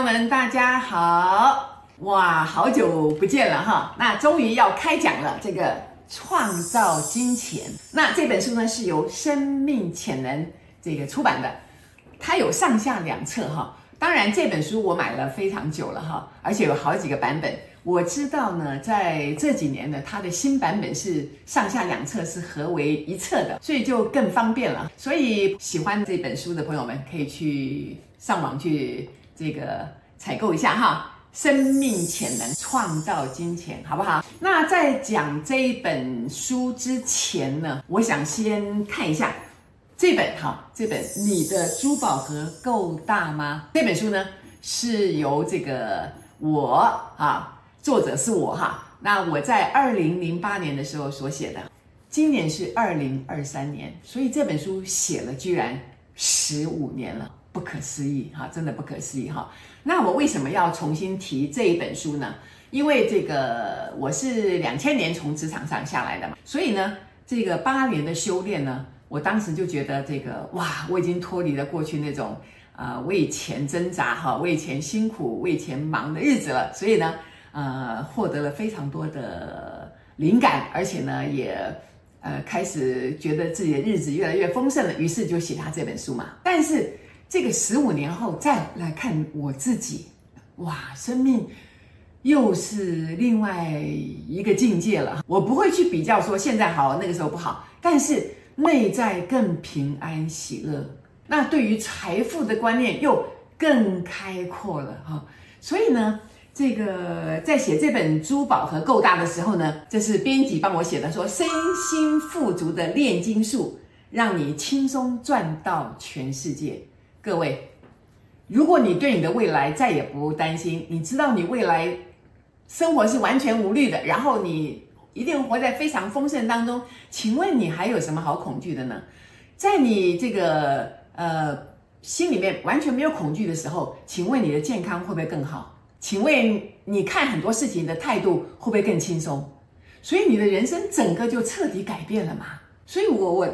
朋友们，大家好！哇，好久不见了哈。那终于要开讲了，这个创造金钱。那这本书呢是由生命潜能这个出版的，它有上下两册哈。当然这本书我买了非常久了哈，而且有好几个版本。我知道呢，在这几年呢，它的新版本是上下两册是合为一册的，所以就更方便了。所以喜欢这本书的朋友们可以去上网去。这个采购一下哈，生命潜能创造金钱，好不好？那在讲这一本书之前呢，我想先看一下这本哈，这本你的珠宝盒够大吗？这本书呢是由这个我啊，作者是我哈。那我在二零零八年的时候所写的，今年是二零二三年，所以这本书写了居然十五年了。不可思议哈，真的不可思议哈。那我为什么要重新提这一本书呢？因为这个我是两千年从职场上下来的嘛，所以呢，这个八年的修炼呢，我当时就觉得这个哇，我已经脱离了过去那种啊、为钱挣扎哈、为钱辛苦、为钱忙的日子了。所以呢，呃，获得了非常多的灵感，而且呢，也呃开始觉得自己的日子越来越丰盛了，于是就写他这本书嘛。但是。这个十五年后再来看我自己，哇，生命又是另外一个境界了。我不会去比较说现在好，那个时候不好，但是内在更平安喜乐。那对于财富的观念又更开阔了哈。所以呢，这个在写这本珠宝和够大的时候呢，这是编辑帮我写的，说身心富足的炼金术，让你轻松赚到全世界。各位，如果你对你的未来再也不担心，你知道你未来生活是完全无虑的，然后你一定活在非常丰盛当中，请问你还有什么好恐惧的呢？在你这个呃心里面完全没有恐惧的时候，请问你的健康会不会更好？请问你看很多事情的态度会不会更轻松？所以你的人生整个就彻底改变了嘛？所以我我。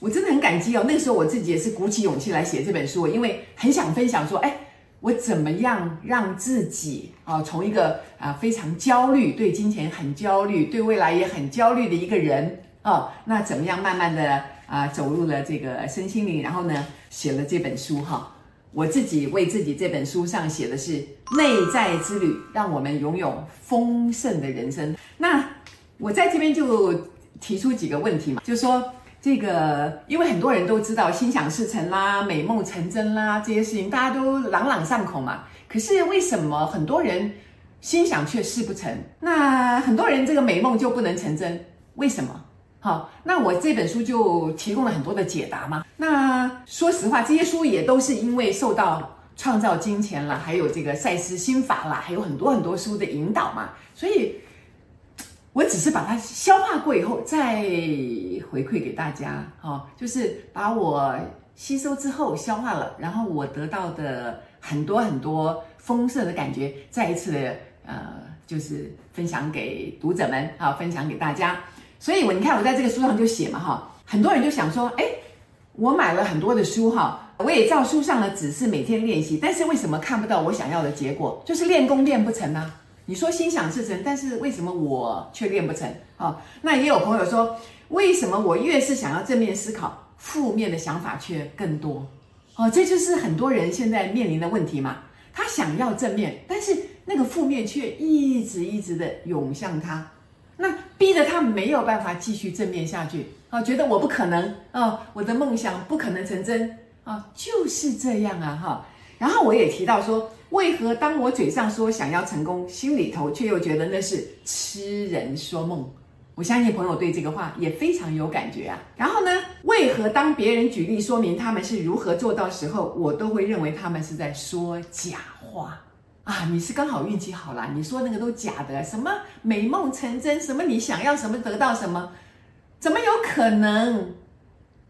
我真的很感激哦，那个时候我自己也是鼓起勇气来写这本书，因为很想分享说，哎，我怎么样让自己啊，从一个啊非常焦虑、对金钱很焦虑、对未来也很焦虑的一个人啊，那怎么样慢慢的啊走入了这个身心灵，然后呢写了这本书哈。我自己为自己这本书上写的是内在之旅，让我们拥有丰盛的人生。那我在这边就提出几个问题嘛，就说。这个，因为很多人都知道心想事成啦、美梦成真啦这些事情，大家都朗朗上口嘛。可是为什么很多人心想却事不成？那很多人这个美梦就不能成真？为什么？好，那我这本书就提供了很多的解答嘛。那说实话，这些书也都是因为受到创造金钱啦，还有这个赛斯心法啦，还有很多很多书的引导嘛，所以。我只是把它消化过以后再回馈给大家，哈，就是把我吸收之后消化了，然后我得到的很多很多丰盛的感觉，再一次的呃，就是分享给读者们，啊，分享给大家。所以我你看我在这个书上就写嘛，哈，很多人就想说，哎，我买了很多的书，哈，我也照书上的指示每天练习，但是为什么看不到我想要的结果？就是练功练不成呢？你说心想事成，但是为什么我却练不成？哦，那也有朋友说，为什么我越是想要正面思考，负面的想法却更多？哦，这就是很多人现在面临的问题嘛。他想要正面，但是那个负面却一直一直的涌向他，那逼得他没有办法继续正面下去。啊，觉得我不可能啊，我的梦想不可能成真啊，就是这样啊，哈。然后我也提到说。为何当我嘴上说想要成功，心里头却又觉得那是痴人说梦？我相信朋友对这个话也非常有感觉啊。然后呢，为何当别人举例说明他们是如何做到时候，我都会认为他们是在说假话啊？你是刚好运气好啦，你说那个都假的，什么美梦成真，什么你想要什么得到什么，怎么有可能？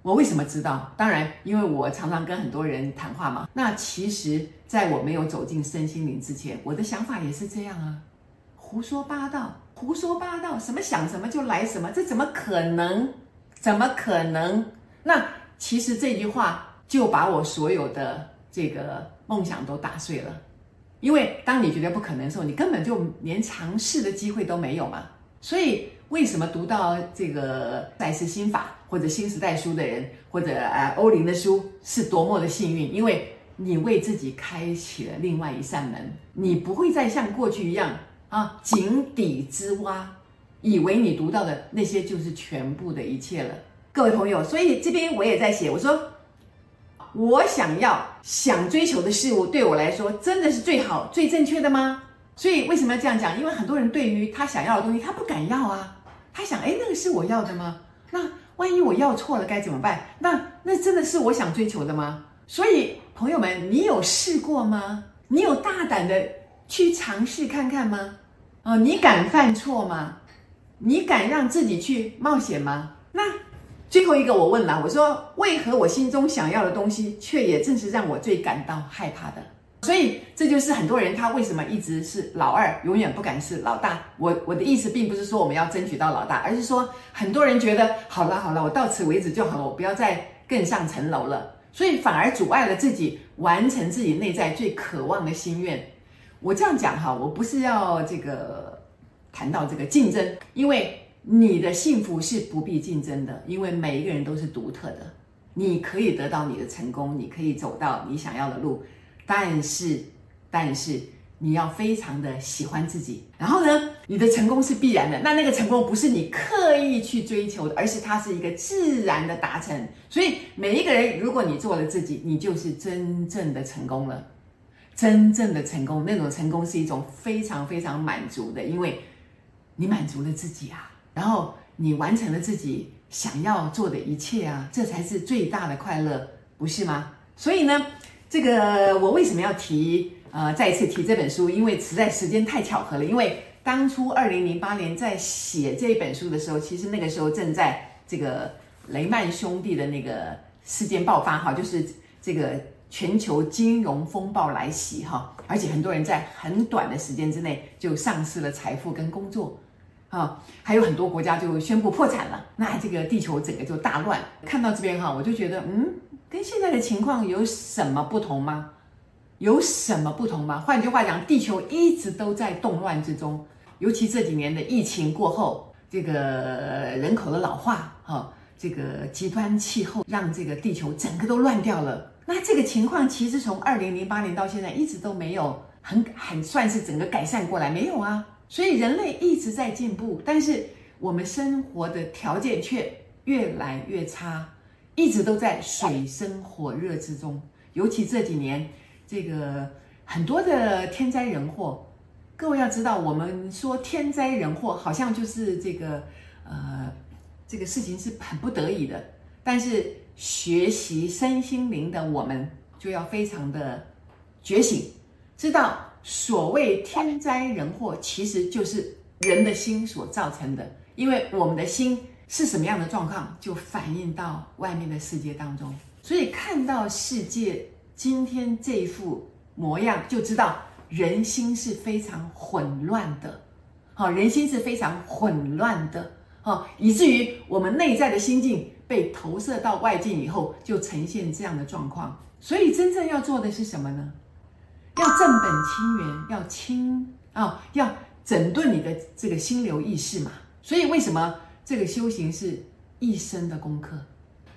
我为什么知道？当然，因为我常常跟很多人谈话嘛。那其实，在我没有走进身心灵之前，我的想法也是这样啊，胡说八道，胡说八道，什么想什么就来什么，这怎么可能？怎么可能？那其实这句话就把我所有的这个梦想都打碎了。因为当你觉得不可能的时候，你根本就连尝试的机会都没有嘛。所以为什么读到这个赛斯心法或者新时代书的人，或者呃欧林的书是多么的幸运？因为你为自己开启了另外一扇门，你不会再像过去一样啊井底之蛙，以为你读到的那些就是全部的一切了。各位朋友，所以这边我也在写，我说我想要想追求的事物，对我来说真的是最好、最正确的吗？所以为什么要这样讲？因为很多人对于他想要的东西，他不敢要啊。他想，哎，那个是我要的吗？那万一我要错了该怎么办？那那真的是我想追求的吗？所以。朋友们，你有试过吗？你有大胆的去尝试看看吗？哦，你敢犯错吗？你敢让自己去冒险吗？那最后一个我问了，我说，为何我心中想要的东西，却也正是让我最感到害怕的？所以这就是很多人他为什么一直是老二，永远不敢是老大。我我的意思并不是说我们要争取到老大，而是说很多人觉得好了好了，我到此为止就好了，我不要再更上层楼了。所以反而阻碍了自己完成自己内在最渴望的心愿。我这样讲哈，我不是要这个谈到这个竞争，因为你的幸福是不必竞争的，因为每一个人都是独特的。你可以得到你的成功，你可以走到你想要的路，但是，但是。你要非常的喜欢自己，然后呢，你的成功是必然的。那那个成功不是你刻意去追求的，而是它是一个自然的达成。所以每一个人，如果你做了自己，你就是真正的成功了。真正的成功，那种成功是一种非常非常满足的，因为你满足了自己啊，然后你完成了自己想要做的一切啊，这才是最大的快乐，不是吗？所以呢，这个我为什么要提？呃，再一次提这本书，因为实在时间太巧合了。因为当初二零零八年在写这本书的时候，其实那个时候正在这个雷曼兄弟的那个事件爆发哈，就是这个全球金融风暴来袭哈，而且很多人在很短的时间之内就丧失了财富跟工作，啊，还有很多国家就宣布破产了，那这个地球整个就大乱。看到这边哈，我就觉得，嗯，跟现在的情况有什么不同吗？有什么不同吗？换句话讲，地球一直都在动乱之中，尤其这几年的疫情过后，这个人口的老化，哈，这个极端气候让这个地球整个都乱掉了。那这个情况其实从二零零八年到现在一直都没有很很算是整个改善过来，没有啊。所以人类一直在进步，但是我们生活的条件却越来越差，一直都在水深火热之中，尤其这几年。这个很多的天灾人祸，各位要知道，我们说天灾人祸好像就是这个呃，这个事情是很不得已的。但是学习身心灵的我们就要非常的觉醒，知道所谓天灾人祸其实就是人的心所造成的，因为我们的心是什么样的状况，就反映到外面的世界当中。所以看到世界。今天这一副模样，就知道人心是非常混乱的，好，人心是非常混乱的，好，以至于我们内在的心境被投射到外境以后，就呈现这样的状况。所以真正要做的是什么呢？要正本清源，要清啊，要整顿你的这个心流意识嘛。所以为什么这个修行是一生的功课？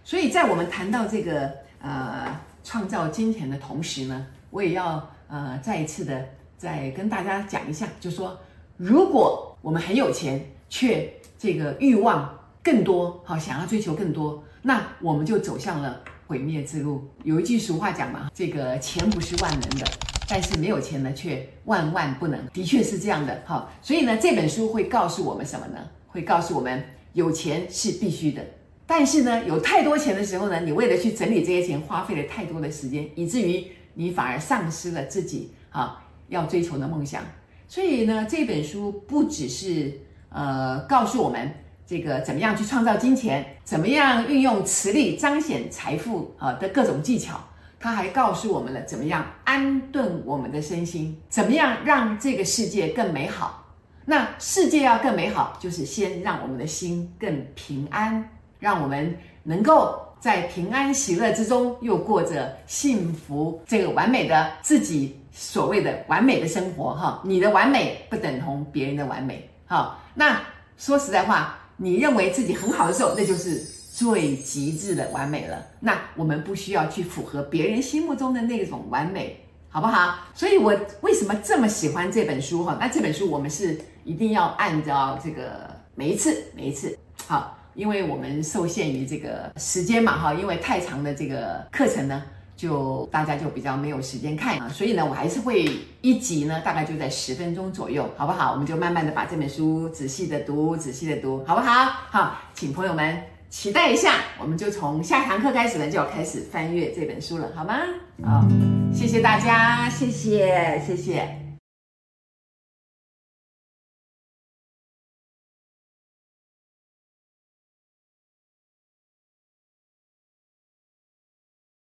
所以在我们谈到这个呃。创造金钱的同时呢，我也要呃再一次的再跟大家讲一下，就说，如果我们很有钱，却这个欲望更多，好想要追求更多，那我们就走向了毁灭之路。有一句俗话讲嘛，这个钱不是万能的，但是没有钱呢却万万不能，的确是这样的。好，所以呢这本书会告诉我们什么呢？会告诉我们有钱是必须的。但是呢，有太多钱的时候呢，你为了去整理这些钱，花费了太多的时间，以至于你反而丧失了自己啊要追求的梦想。所以呢，这本书不只是呃告诉我们这个怎么样去创造金钱，怎么样运用磁力彰显财富啊的各种技巧，它还告诉我们了怎么样安顿我们的身心，怎么样让这个世界更美好。那世界要更美好，就是先让我们的心更平安。让我们能够在平安喜乐之中，又过着幸福、这个完美的自己所谓的完美的生活哈。你的完美不等同别人的完美哈。那说实在话，你认为自己很好的时候，那就是最极致的完美了。那我们不需要去符合别人心目中的那种完美，好不好？所以我为什么这么喜欢这本书哈？那这本书我们是一定要按照这个每一次每一次好。因为我们受限于这个时间嘛，哈，因为太长的这个课程呢，就大家就比较没有时间看啊，所以呢，我还是会一集呢，大概就在十分钟左右，好不好？我们就慢慢的把这本书仔细的读，仔细的读，好不好？好，请朋友们期待一下，我们就从下堂课开始呢，就要开始翻阅这本书了，好吗？好，谢谢大家，谢谢，谢谢。